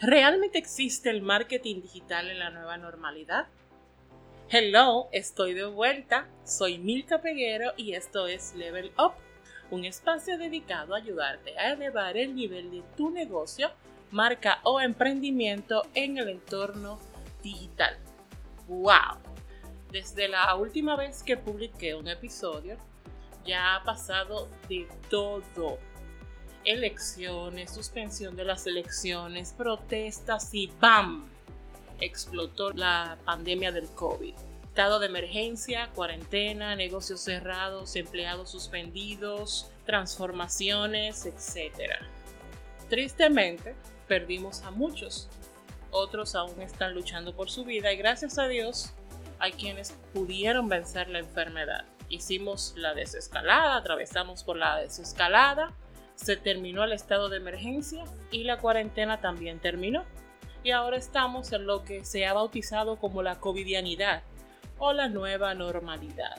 ¿Realmente existe el marketing digital en la nueva normalidad? Hello, estoy de vuelta. Soy Milka Peguero y esto es Level Up, un espacio dedicado a ayudarte a elevar el nivel de tu negocio, marca o emprendimiento en el entorno digital. ¡Wow! Desde la última vez que publiqué un episodio, ya ha pasado de todo elecciones, suspensión de las elecciones, protestas y ¡bam! explotó la pandemia del COVID. Estado de emergencia, cuarentena, negocios cerrados, empleados suspendidos, transformaciones, etc. Tristemente, perdimos a muchos. Otros aún están luchando por su vida y gracias a Dios hay quienes pudieron vencer la enfermedad. Hicimos la desescalada, atravesamos por la desescalada se terminó el estado de emergencia y la cuarentena también terminó. Y ahora estamos en lo que se ha bautizado como la covidianidad o la nueva normalidad.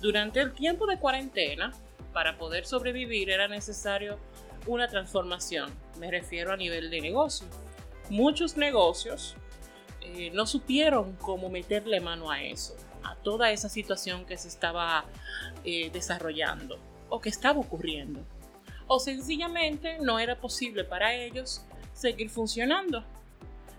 Durante el tiempo de cuarentena, para poder sobrevivir era necesario una transformación, me refiero a nivel de negocio. Muchos negocios eh, no supieron cómo meterle mano a eso, a toda esa situación que se estaba eh, desarrollando o que estaba ocurriendo o sencillamente no era posible para ellos seguir funcionando.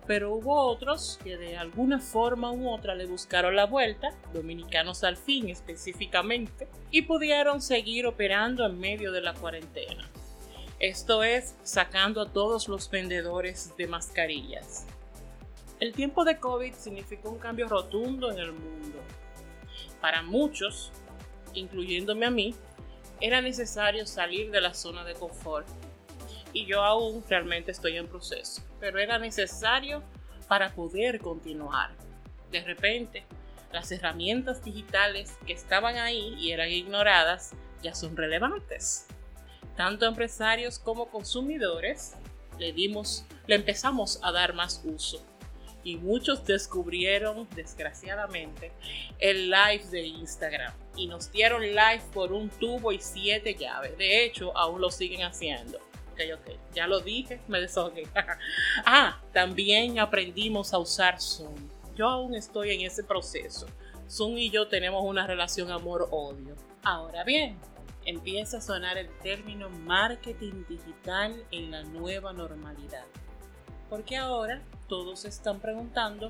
Pero hubo otros que de alguna forma u otra le buscaron la vuelta, dominicanos al fin específicamente, y pudieron seguir operando en medio de la cuarentena. Esto es, sacando a todos los vendedores de mascarillas. El tiempo de COVID significó un cambio rotundo en el mundo. Para muchos, incluyéndome a mí, era necesario salir de la zona de confort. Y yo aún realmente estoy en proceso, pero era necesario para poder continuar. De repente, las herramientas digitales que estaban ahí y eran ignoradas ya son relevantes. Tanto empresarios como consumidores le dimos, le empezamos a dar más uso y muchos descubrieron, desgraciadamente, el live de Instagram y nos dieron live por un tubo y siete llaves. De hecho, aún lo siguen haciendo. Ok, ok, ya lo dije, me desahogué. ah, también aprendimos a usar Zoom. Yo aún estoy en ese proceso. Zoom y yo tenemos una relación amor-odio. Ahora bien, empieza a sonar el término marketing digital en la nueva normalidad. Porque ahora todos están preguntando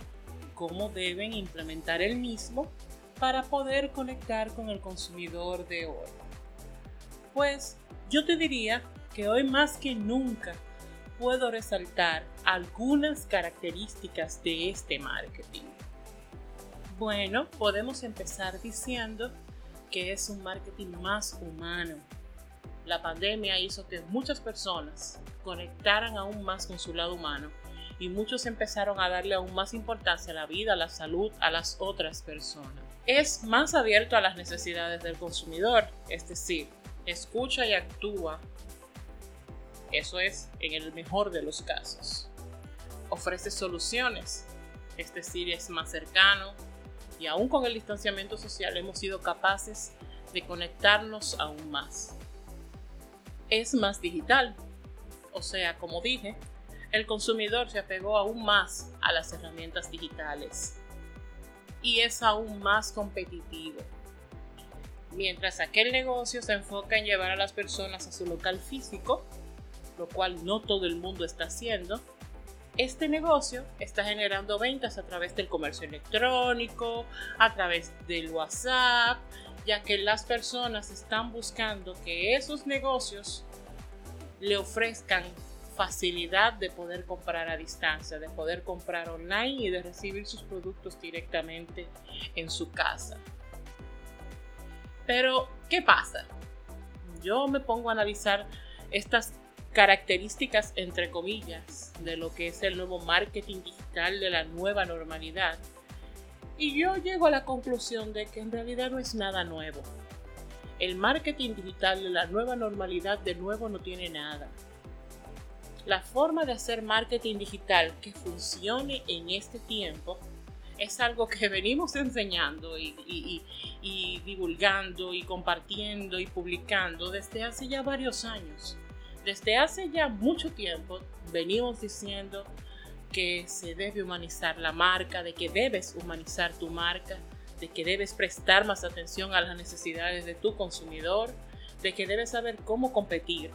cómo deben implementar el mismo para poder conectar con el consumidor de hoy. Pues yo te diría que hoy más que nunca puedo resaltar algunas características de este marketing. Bueno, podemos empezar diciendo que es un marketing más humano. La pandemia hizo que muchas personas conectaran aún más con su lado humano y muchos empezaron a darle aún más importancia a la vida, a la salud, a las otras personas. Es más abierto a las necesidades del consumidor, es decir, escucha y actúa. Eso es en el mejor de los casos. Ofrece soluciones, es decir, es más cercano y aún con el distanciamiento social hemos sido capaces de conectarnos aún más. Es más digital, o sea, como dije, el consumidor se apegó aún más a las herramientas digitales y es aún más competitivo. Mientras aquel negocio se enfoca en llevar a las personas a su local físico, lo cual no todo el mundo está haciendo, este negocio está generando ventas a través del comercio electrónico, a través del WhatsApp, ya que las personas están buscando que esos negocios le ofrezcan facilidad de poder comprar a distancia, de poder comprar online y de recibir sus productos directamente en su casa. Pero, ¿qué pasa? Yo me pongo a analizar estas características, entre comillas, de lo que es el nuevo marketing digital de la nueva normalidad. Y yo llego a la conclusión de que en realidad no es nada nuevo. El marketing digital de la nueva normalidad de nuevo no tiene nada la forma de hacer marketing digital que funcione en este tiempo es algo que venimos enseñando y, divulgando y compartiendo y publicando desde hace ya varios años. Desde hace ya mucho tiempo venimos diciendo que se debe humanizar la marca, de que debes humanizar tu marca, de que debes prestar más atención a las necesidades de tu consumidor, de que debes saber cómo competir,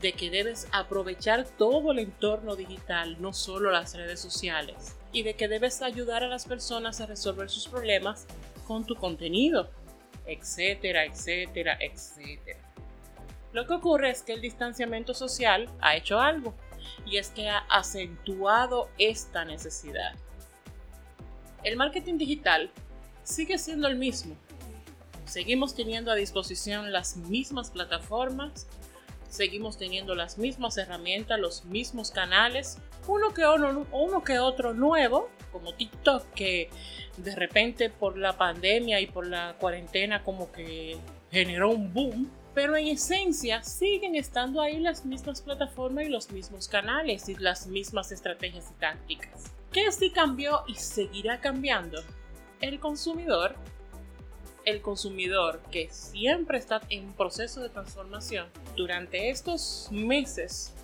de que debes aprovechar todo el entorno digital, no solo las redes sociales, y de que debes ayudar a las personas a resolver sus problemas con tu contenido, etcétera, etcétera, etcétera. Lo que ocurre es que el distanciamiento social ha hecho algo, y es que ha acentuado esta necesidad. El marketing digital sigue siendo el mismo. Seguimos teniendo a disposición las mismas plataformas, seguimos teniendo las mismas herramientas, los mismos canales, uno que, otro nuevo, como TikTok, que de repente por la pandemia y por la cuarentena como que generó un boom, pero en esencia siguen estando ahí las mismas plataformas y los mismos canales y las mismas estrategias y tácticas. ¿Qué sí cambió y seguirá cambiando? El consumidor el consumidor que siempre está en proceso de transformación, durante estos meses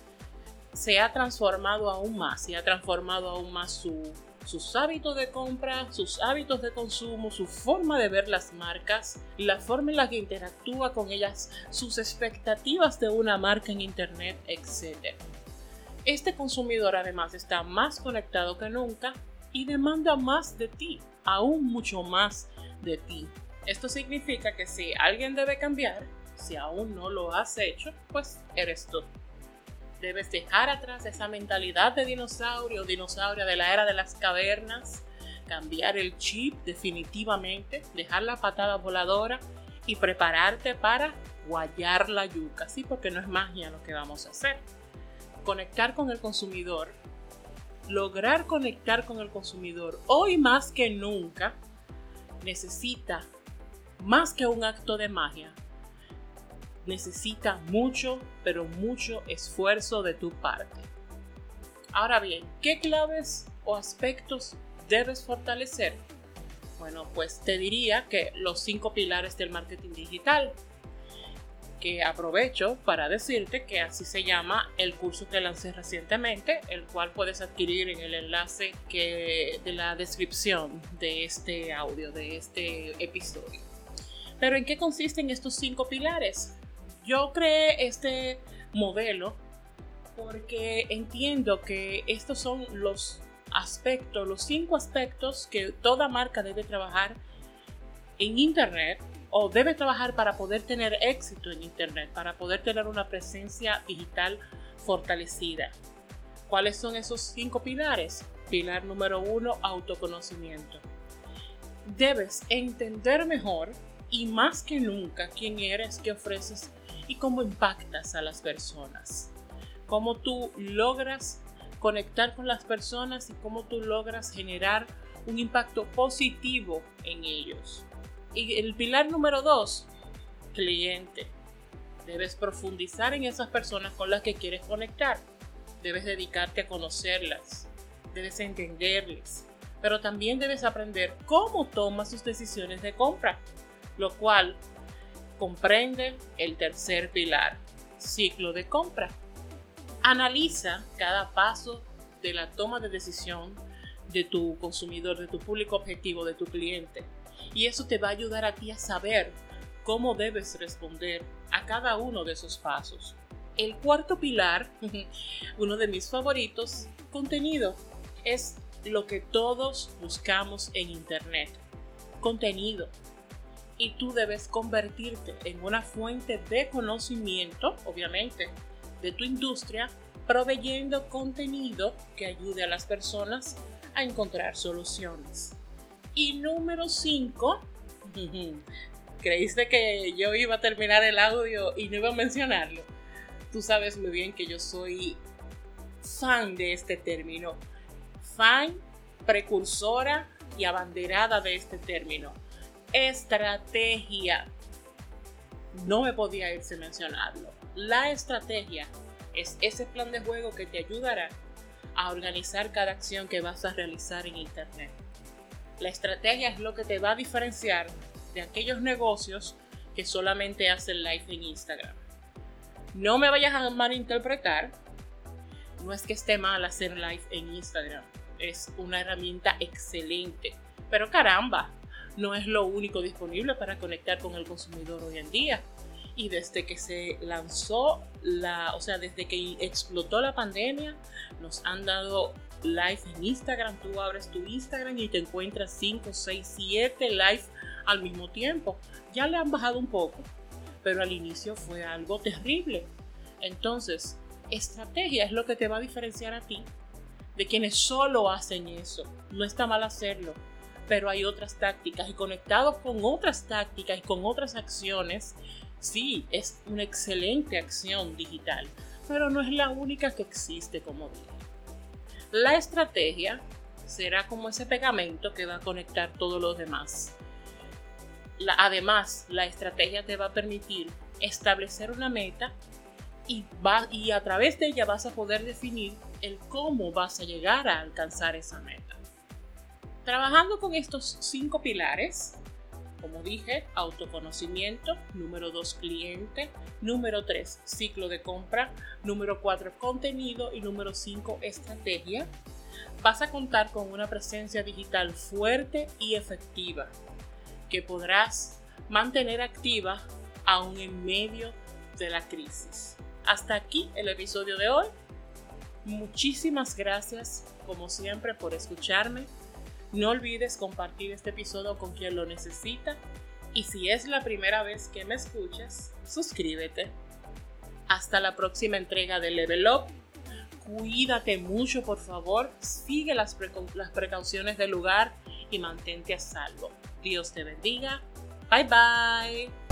se ha transformado aún más, se ha transformado aún más su, sus hábitos de compra, sus hábitos de consumo, su forma de ver las marcas, la forma en la que interactúa con ellas, sus expectativas de una marca en Internet, etc. Este consumidor además está más conectado que nunca y demanda más de ti, aún mucho más de ti. Esto significa que si alguien debe cambiar, si aún no lo has hecho, pues eres tú. Debes dejar atrás esa mentalidad de dinosaurio, dinosaurio de la era de las cavernas, cambiar el chip definitivamente, dejar la patada voladora y prepararte para guayar la yuca, sí, porque no es magia lo que vamos a hacer. Conectar con el consumidor, lograr conectar con el consumidor hoy más que nunca necesita más que un acto de magia, necesita mucho, pero mucho esfuerzo de tu parte. Ahora bien, ¿qué claves o aspectos debes fortalecer? Bueno, pues te diría que los cinco pilares del marketing digital, que aprovecho para decirte que así se llama el curso que lancé recientemente, el cual puedes adquirir en el enlace que, de la descripción de este audio, de este episodio. Pero ¿en qué consisten estos cinco pilares? Yo creé este modelo porque entiendo que estos son los aspectos, los cinco aspectos que toda marca debe trabajar en Internet o debe trabajar para poder tener éxito en Internet, para poder tener una presencia digital fortalecida. ¿Cuáles son esos cinco pilares? Pilar número uno, autoconocimiento. Debes entender mejor y más que nunca quién eres, qué ofreces y cómo impactas a las personas. Cómo tú logras conectar con las personas y cómo tú logras generar un impacto positivo en ellos. Y el pilar número dos, cliente. Debes profundizar en esas personas con las que quieres conectar. Debes dedicarte a conocerlas. Debes entenderles. Pero también debes aprender cómo toma sus decisiones de compra lo cual comprende el tercer pilar, ciclo de compra. Analiza cada paso de la toma de decisión de tu consumidor, de tu público objetivo, de tu cliente. Y eso te va a ayudar a ti a saber cómo debes responder a cada uno de esos pasos. El cuarto pilar, uno de mis favoritos, contenido, es lo que todos buscamos en Internet. Contenido, y tú debes convertirte en una fuente de conocimiento, obviamente, de tu industria, proveyendo contenido que ayude a las personas a encontrar soluciones. Y número 5, creíste que yo iba a terminar el audio y no iba a mencionarlo. Tú sabes muy bien que yo soy fan de este término, fan, precursora y abanderada de este término estrategia. No me podía irse mencionarlo. La estrategia es ese plan de juego que te ayudará a organizar cada acción que vas a realizar en Internet. La estrategia es lo que te va a diferenciar de aquellos negocios que solamente hacen live en Instagram. No me vayas a malinterpretar. No es que esté mal hacer live en Instagram. Es una herramienta excelente. Pero caramba, no es lo único disponible para conectar con el consumidor hoy en día. Y desde que se lanzó la, o sea, desde que explotó la pandemia, nos han dado live en Instagram. Tú abres tu Instagram y te encuentras 5, 6, 7 live al mismo tiempo. Ya le han bajado un poco, pero al inicio fue algo terrible. Entonces, estrategia es lo que te va a diferenciar a ti de quienes solo hacen eso. No está mal hacerlo, pero hay otras tácticas y conectados con otras tácticas y con otras acciones, sí, es una excelente acción digital, pero no es la única que existe como dije. La estrategia será como ese pegamento que va a conectar todos los demás. además, la estrategia te va a permitir establecer una meta y, va, y a través de ella vas a poder definir el cómo vas a llegar a alcanzar esa meta. Trabajando con estos cinco pilares, como dije, autoconocimiento, número dos, cliente, número tres, ciclo de compra, número cuatro, contenido y número cinco, estrategia, vas a contar con una presencia digital fuerte y efectiva que podrás mantener activa aún en medio de la crisis. Hasta aquí el episodio de hoy. Muchísimas gracias como siempre por escucharme no olvides compartir este episodio con quien lo necesita y si es la primera vez que me escuchas, suscríbete. Hasta la próxima entrega de Level Up. Cuídate mucho, por favor. Sigue las, las precauciones del lugar y mantente a salvo. Dios te bendiga. Bye bye.